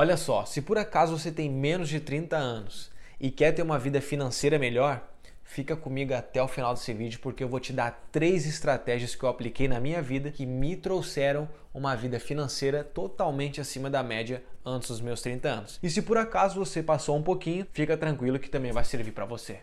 Olha só, se por acaso você tem menos de 30 anos e quer ter uma vida financeira melhor, fica comigo até o final desse vídeo porque eu vou te dar três estratégias que eu apliquei na minha vida que me trouxeram uma vida financeira totalmente acima da média antes dos meus 30 anos. E se por acaso você passou um pouquinho, fica tranquilo que também vai servir para você.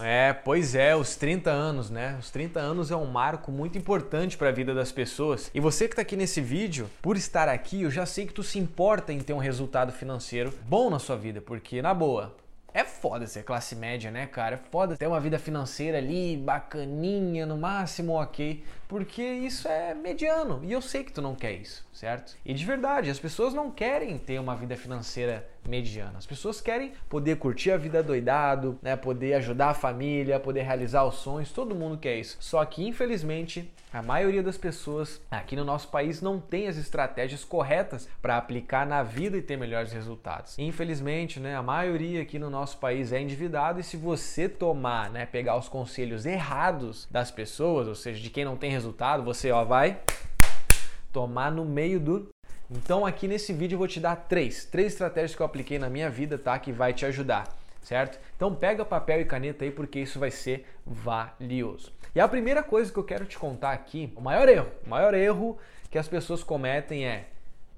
É, pois é, os 30 anos, né? Os 30 anos é um marco muito importante para a vida das pessoas. E você que está aqui nesse vídeo, por estar aqui, eu já sei que tu se importa em ter um resultado financeiro bom na sua vida, porque na boa, é foda ser classe média, né, cara? É foda ter uma vida financeira ali, bacaninha, no máximo ok, porque isso é mediano. E eu sei que tu não quer isso, certo? E de verdade, as pessoas não querem ter uma vida financeira mediana. As pessoas querem poder curtir a vida doidado, né? Poder ajudar a família, poder realizar os sonhos. Todo mundo quer isso. Só que, infelizmente, a maioria das pessoas aqui no nosso país não tem as estratégias corretas para aplicar na vida e ter melhores resultados. Infelizmente, né, a maioria aqui no nosso país é endividado e se você tomar, né, pegar os conselhos errados das pessoas, ou seja, de quem não tem resultado, você ó vai tomar no meio do então aqui nesse vídeo eu vou te dar três, três estratégias que eu apliquei na minha vida, tá? Que vai te ajudar, certo? Então pega papel e caneta aí porque isso vai ser valioso. E a primeira coisa que eu quero te contar aqui, o maior erro, o maior erro que as pessoas cometem é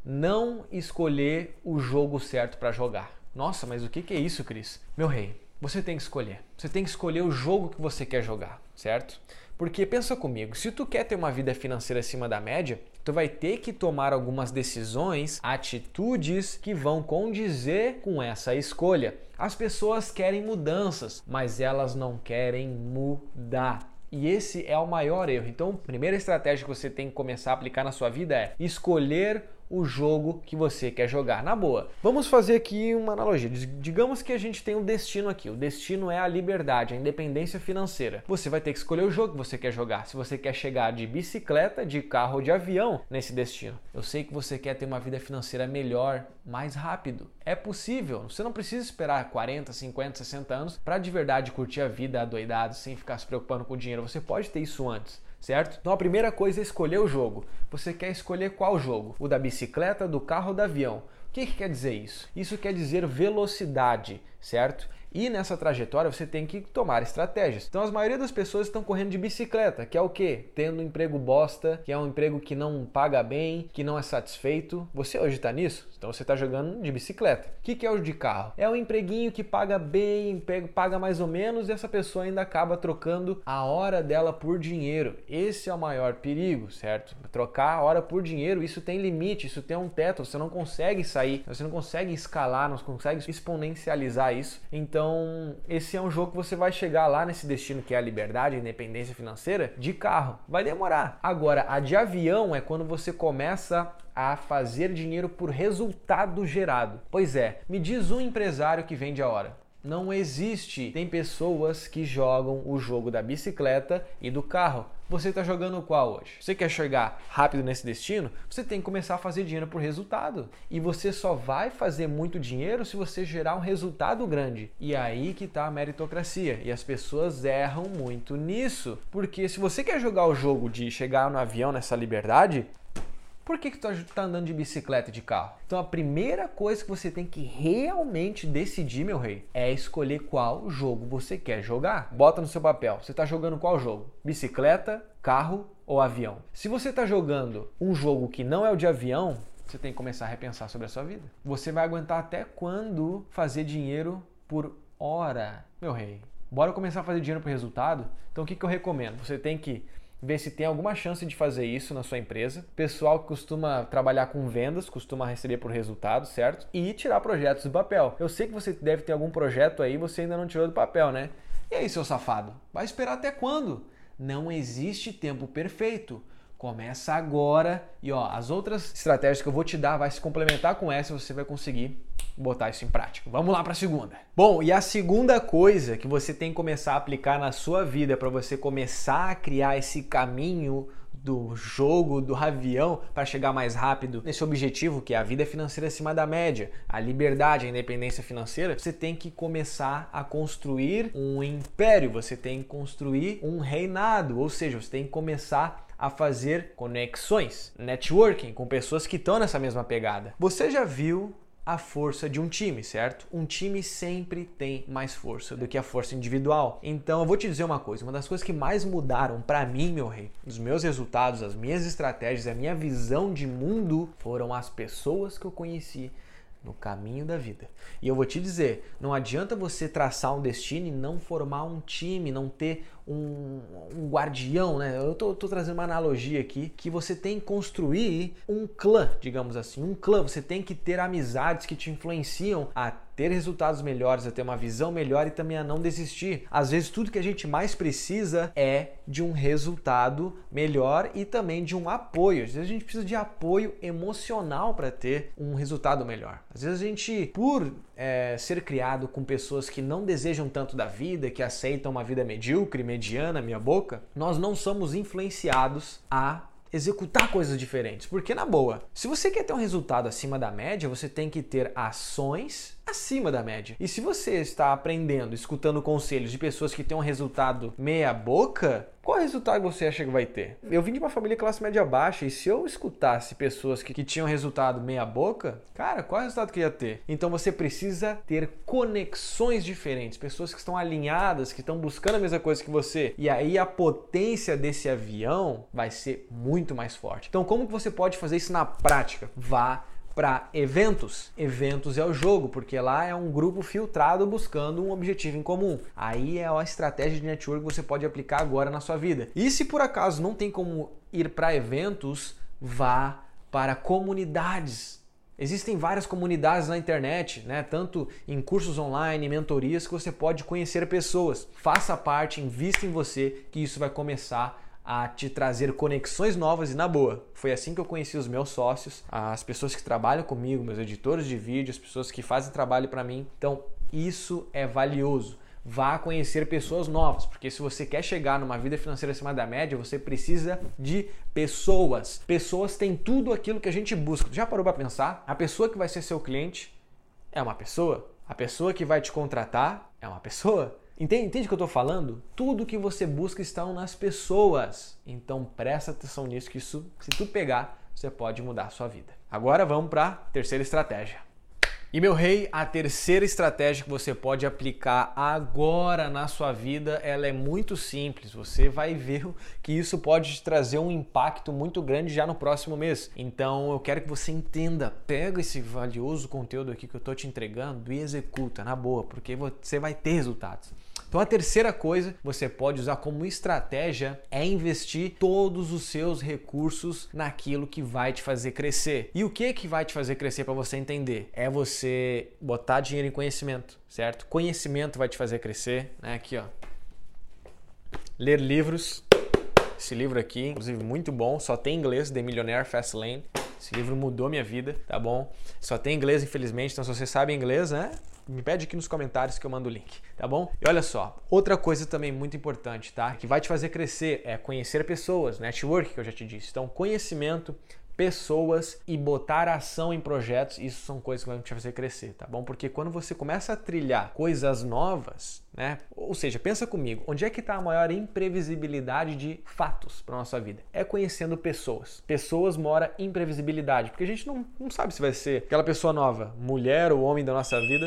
não escolher o jogo certo para jogar. Nossa, mas o que é isso, Cris? Meu rei, você tem que escolher. Você tem que escolher o jogo que você quer jogar, certo? Porque pensa comigo, se tu quer ter uma vida financeira acima da média, tu vai ter que tomar algumas decisões, atitudes que vão condizer com essa escolha. As pessoas querem mudanças, mas elas não querem mudar. E esse é o maior erro. Então, a primeira estratégia que você tem que começar a aplicar na sua vida é escolher o jogo que você quer jogar. Na boa, vamos fazer aqui uma analogia. Digamos que a gente tem um destino aqui. O destino é a liberdade, a independência financeira. Você vai ter que escolher o jogo que você quer jogar. Se você quer chegar de bicicleta, de carro ou de avião nesse destino. Eu sei que você quer ter uma vida financeira melhor, mais rápido. É possível. Você não precisa esperar 40, 50, 60 anos para de verdade curtir a vida adoidado sem ficar se preocupando com o dinheiro. Você pode ter isso antes certo? Então a primeira coisa é escolher o jogo. Você quer escolher qual jogo? O da bicicleta, do carro ou do avião? O que, que quer dizer isso? Isso quer dizer velocidade, certo? E nessa trajetória você tem que tomar estratégias. Então a maioria das pessoas estão correndo de bicicleta, que é o quê? Tendo um emprego bosta, que é um emprego que não paga bem, que não é satisfeito. Você hoje está nisso? Então você está jogando de bicicleta. O que, que é o de carro? É um empreguinho que paga bem, paga mais ou menos e essa pessoa ainda acaba trocando a hora dela por dinheiro. Esse é o maior perigo, certo? Trocar a hora por dinheiro, isso tem limite, isso tem um teto, você não consegue sair, você não consegue escalar, não consegue exponencializar isso. Então então, esse é um jogo que você vai chegar lá nesse destino que é a liberdade, a independência financeira, de carro. Vai demorar. Agora, a de avião é quando você começa a fazer dinheiro por resultado gerado. Pois é, me diz um empresário que vende a hora. Não existe. Tem pessoas que jogam o jogo da bicicleta e do carro. Você está jogando qual hoje? Você quer chegar rápido nesse destino? Você tem que começar a fazer dinheiro por resultado. E você só vai fazer muito dinheiro se você gerar um resultado grande. E é aí que está a meritocracia. E as pessoas erram muito nisso. Porque se você quer jogar o jogo de chegar no avião nessa liberdade, por que, que tu tá andando de bicicleta e de carro? Então a primeira coisa que você tem que realmente decidir, meu rei, é escolher qual jogo você quer jogar. Bota no seu papel. Você está jogando qual jogo? Bicicleta, carro ou avião? Se você está jogando um jogo que não é o de avião, você tem que começar a repensar sobre a sua vida. Você vai aguentar até quando fazer dinheiro por hora, meu rei? Bora começar a fazer dinheiro por resultado? Então o que, que eu recomendo? Você tem que ver se tem alguma chance de fazer isso na sua empresa. Pessoal que costuma trabalhar com vendas, costuma receber por resultado, certo? E tirar projetos do papel. Eu sei que você deve ter algum projeto aí, você ainda não tirou do papel, né? E aí, seu safado? Vai esperar até quando? Não existe tempo perfeito. Começa agora e ó, as outras estratégias que eu vou te dar vai se complementar com essa, você vai conseguir botar isso em prática. Vamos lá para a segunda. Bom, e a segunda coisa que você tem que começar a aplicar na sua vida para você começar a criar esse caminho do jogo, do avião, para chegar mais rápido nesse objetivo que é a vida financeira acima da média, a liberdade, a independência financeira, você tem que começar a construir um império, você tem que construir um reinado, ou seja, você tem que começar a fazer conexões, networking com pessoas que estão nessa mesma pegada. Você já viu a força de um time, certo? Um time sempre tem mais força do que a força individual. Então eu vou te dizer uma coisa, uma das coisas que mais mudaram para mim, meu rei, os meus resultados, as minhas estratégias, a minha visão de mundo foram as pessoas que eu conheci no caminho da vida. E eu vou te dizer, não adianta você traçar um destino e não formar um time, não ter um, um guardião, né? Eu tô, tô, trazendo uma analogia aqui que você tem que construir um clã, digamos assim, um clã. Você tem que ter amizades que te influenciam a ter resultados melhores, a ter uma visão melhor e também a não desistir. Às vezes tudo que a gente mais precisa é de um resultado melhor e também de um apoio. Às vezes a gente precisa de apoio emocional para ter um resultado melhor. Às vezes a gente, por é, ser criado com pessoas que não desejam tanto da vida, que aceitam uma vida medíocre, mediana, minha boca, nós não somos influenciados a executar coisas diferentes. Porque, na boa, se você quer ter um resultado acima da média, você tem que ter ações acima da média. E se você está aprendendo, escutando conselhos de pessoas que têm um resultado meia boca, qual resultado você acha que vai ter? Eu vim de uma família classe média baixa e se eu escutasse pessoas que, que tinham resultado meia boca, cara, qual resultado que ia ter? Então você precisa ter conexões diferentes, pessoas que estão alinhadas, que estão buscando a mesma coisa que você. E aí a potência desse avião vai ser muito mais forte. Então como que você pode fazer isso na prática? Vá para eventos. Eventos é o jogo, porque lá é um grupo filtrado buscando um objetivo em comum. Aí é a estratégia de network que você pode aplicar agora na sua vida. E se por acaso não tem como ir para eventos, vá para comunidades. Existem várias comunidades na internet, né? tanto em cursos online, mentorias, que você pode conhecer pessoas. Faça parte, invista em você, que isso vai começar a te trazer conexões novas e na boa. Foi assim que eu conheci os meus sócios, as pessoas que trabalham comigo, meus editores de vídeo, as pessoas que fazem trabalho para mim. Então, isso é valioso. Vá conhecer pessoas novas, porque se você quer chegar numa vida financeira acima da média, você precisa de pessoas. Pessoas têm tudo aquilo que a gente busca. Já parou para pensar? A pessoa que vai ser seu cliente é uma pessoa? A pessoa que vai te contratar é uma pessoa? Entende, entende o que eu estou falando? Tudo que você busca estão nas pessoas. Então presta atenção nisso, que isso, se tu pegar, você pode mudar a sua vida. Agora vamos para a terceira estratégia. E meu rei, a terceira estratégia que você pode aplicar agora na sua vida, ela é muito simples. Você vai ver que isso pode te trazer um impacto muito grande já no próximo mês. Então, eu quero que você entenda, pega esse valioso conteúdo aqui que eu estou te entregando e executa na boa, porque você vai ter resultados. Então a terceira coisa que você pode usar como estratégia é investir todos os seus recursos naquilo que vai te fazer crescer. E o que que vai te fazer crescer para você entender? É você botar dinheiro em conhecimento, certo? Conhecimento vai te fazer crescer, né? Aqui, ó. Ler livros. Esse livro aqui, inclusive muito bom, só tem inglês, The Millionaire Fast Lane. Esse livro mudou minha vida, tá bom? Só tem inglês, infelizmente, então se você sabe inglês, né? Me pede aqui nos comentários que eu mando o link, tá bom? E olha só, outra coisa também muito importante, tá? Que vai te fazer crescer é conhecer pessoas, network que eu já te disse. Então, conhecimento, pessoas e botar ação em projetos, isso são coisas que vão te fazer crescer, tá bom? Porque quando você começa a trilhar coisas novas, né? Ou seja, pensa comigo, onde é que está a maior imprevisibilidade de fatos para nossa vida? É conhecendo pessoas. Pessoas mora imprevisibilidade, porque a gente não, não sabe se vai ser aquela pessoa nova, mulher ou homem da nossa vida,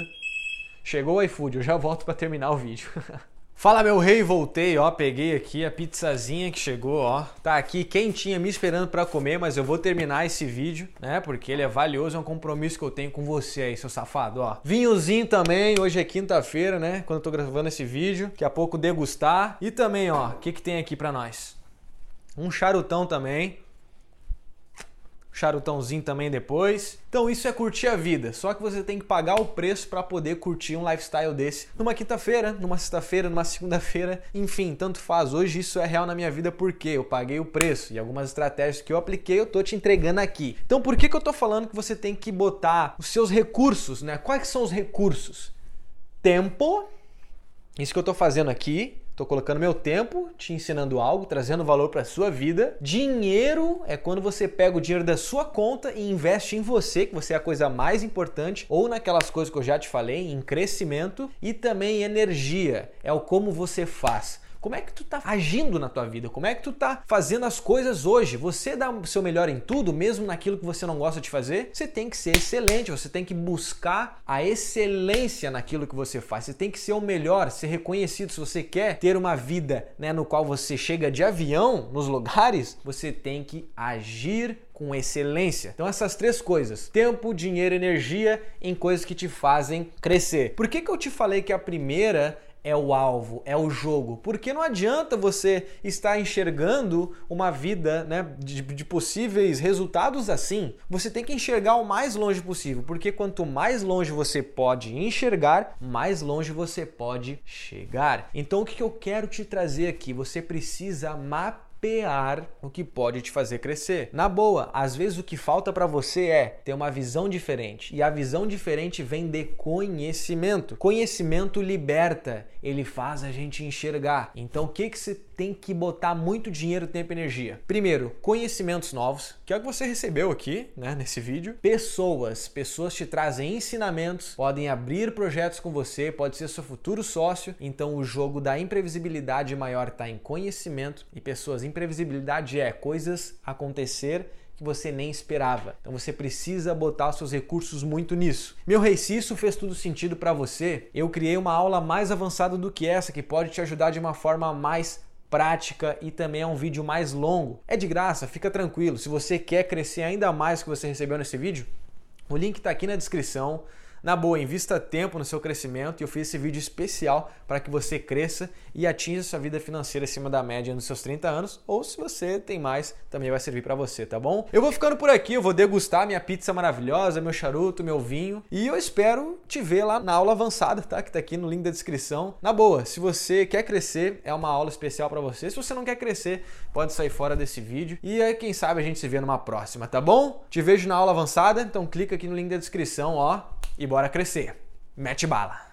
Chegou o iFood, eu já volto para terminar o vídeo. Fala meu rei, voltei, ó, peguei aqui a pizzazinha que chegou, ó. Tá aqui quentinha me esperando para comer, mas eu vou terminar esse vídeo, né? Porque ele é valioso, é um compromisso que eu tenho com você aí, seu safado, ó. Vinhozinho também, hoje é quinta-feira, né? Quando eu tô gravando esse vídeo, daqui a pouco degustar. E também, ó, o que que tem aqui para nós? Um charutão também, charutãozinho também depois. Então isso é curtir a vida, só que você tem que pagar o preço para poder curtir um lifestyle desse numa quinta-feira, numa sexta-feira, numa segunda-feira, enfim, tanto faz. Hoje isso é real na minha vida porque eu paguei o preço e algumas estratégias que eu apliquei eu tô te entregando aqui. Então por que, que eu tô falando que você tem que botar os seus recursos, né? Quais são os recursos? Tempo, isso que eu tô fazendo aqui, Estou colocando meu tempo, te ensinando algo, trazendo valor para a sua vida. Dinheiro é quando você pega o dinheiro da sua conta e investe em você, que você é a coisa mais importante, ou naquelas coisas que eu já te falei, em crescimento. E também energia, é o como você faz. Como é que tu tá agindo na tua vida? Como é que tu tá fazendo as coisas hoje? Você dá o seu melhor em tudo, mesmo naquilo que você não gosta de fazer? Você tem que ser excelente, você tem que buscar a excelência naquilo que você faz. Você tem que ser o melhor, ser reconhecido. Se você quer ter uma vida, né, no qual você chega de avião nos lugares, você tem que agir com excelência. Então essas três coisas: tempo, dinheiro, energia em coisas que te fazem crescer. Por que que eu te falei que a primeira é o alvo, é o jogo. Porque não adianta você estar enxergando uma vida né, de, de, possíveis resultados assim. Você tem que enxergar o mais longe possível, porque quanto mais longe você pode enxergar, mais longe você pode chegar. Então o que eu quero te trazer aqui? Você precisa mapear mapear o que pode te fazer crescer. Na boa, às vezes o que falta para você é ter uma visão diferente. E a visão diferente vem de conhecimento. Conhecimento liberta, ele faz a gente enxergar. Então, o que que você tem que botar muito dinheiro, tempo e energia? Primeiro, conhecimentos novos, que é o que você recebeu aqui, né, nesse vídeo. Pessoas, pessoas te trazem ensinamentos, podem abrir projetos com você, pode ser seu futuro sócio. Então, o jogo da imprevisibilidade maior está em conhecimento e pessoas imprevisibilidade é coisas acontecer que você nem esperava. Então você precisa botar seus recursos muito nisso. Meu rei, se isso fez tudo sentido para você, eu criei uma aula mais avançada do que essa que pode te ajudar de uma forma mais prática e também é um vídeo mais longo. É de graça, fica tranquilo. Se você quer crescer ainda mais que você recebeu nesse vídeo, o link está aqui na descrição. Na boa, invista tempo no seu crescimento e eu fiz esse vídeo especial para que você cresça e atinja sua vida financeira acima da média nos seus 30 anos, ou se você tem mais, também vai servir para você, tá bom? Eu vou ficando por aqui, eu vou degustar minha pizza maravilhosa, meu charuto, meu vinho e eu espero te ver lá na aula avançada, tá? Que tá aqui no link da descrição. Na boa, se você quer crescer, é uma aula especial para você. Se você não quer crescer, pode sair fora desse vídeo e aí quem sabe a gente se vê numa próxima, tá bom? Te vejo na aula avançada, então clica aqui no link da descrição, ó e bora crescer. Mete bala!